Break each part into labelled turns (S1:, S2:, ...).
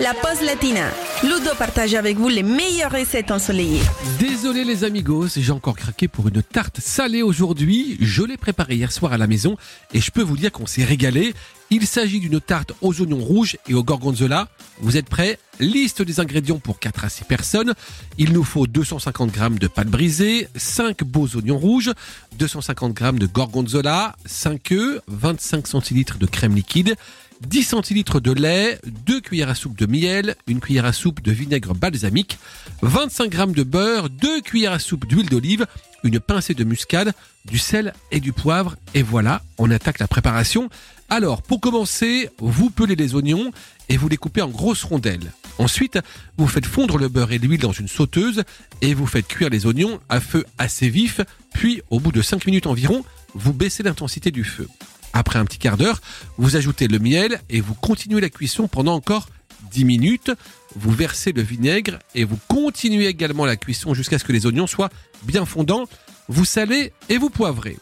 S1: la pause latina. Ludo partage avec vous les meilleures recettes ensoleillées.
S2: Désolé les amigos, j'ai encore craqué pour une tarte salée aujourd'hui. Je l'ai préparée hier soir à la maison et je peux vous dire qu'on s'est régalé. Il s'agit d'une tarte aux oignons rouges et au gorgonzola. Vous êtes prêts? Liste des ingrédients pour 4 à 6 personnes. Il nous faut 250 g de pâte brisée, 5 beaux oignons rouges, 250 g de gorgonzola, 5 œufs, 25 centilitres de crème liquide, 10 centilitres de lait, 2 cuillères à soupe de miel, une cuillère à soupe de vinaigre balsamique, 25 g de beurre, 2 cuillères à soupe d'huile d'olive, une pincée de muscade, du sel et du poivre. Et voilà, on attaque la préparation. Alors, pour commencer, vous pelez les oignons et vous les coupez en grosses rondelles. Ensuite, vous faites fondre le beurre et l'huile dans une sauteuse et vous faites cuire les oignons à feu assez vif. Puis, au bout de 5 minutes environ, vous baissez l'intensité du feu. Après un petit quart d'heure, vous ajoutez le miel et vous continuez la cuisson pendant encore 10 minutes. Vous versez le vinaigre et vous continuez également la cuisson jusqu'à ce que les oignons soient bien fondants. Vous salez et vous poivrez.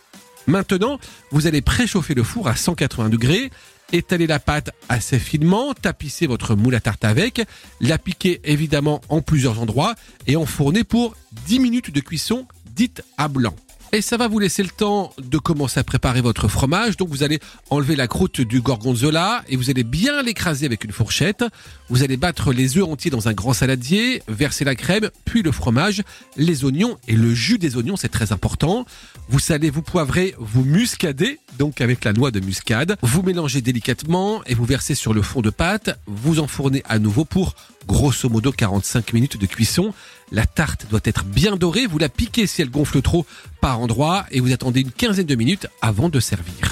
S2: Maintenant, vous allez préchauffer le four à 180 degrés, étaler la pâte assez finement, tapisser votre moule à tarte avec, la piquer évidemment en plusieurs endroits et enfourner pour 10 minutes de cuisson dite à blanc. Et ça va vous laisser le temps de commencer à préparer votre fromage. Donc vous allez enlever la croûte du gorgonzola et vous allez bien l'écraser avec une fourchette. Vous allez battre les œufs entiers dans un grand saladier, verser la crème, puis le fromage, les oignons et le jus des oignons, c'est très important. Vous salez, vous poivrez, vous muscadez, donc avec la noix de muscade. Vous mélangez délicatement et vous versez sur le fond de pâte. Vous enfournez à nouveau pour grosso modo 45 minutes de cuisson. La tarte doit être bien dorée, vous la piquez si elle gonfle trop par endroit et vous attendez une quinzaine de minutes avant de servir.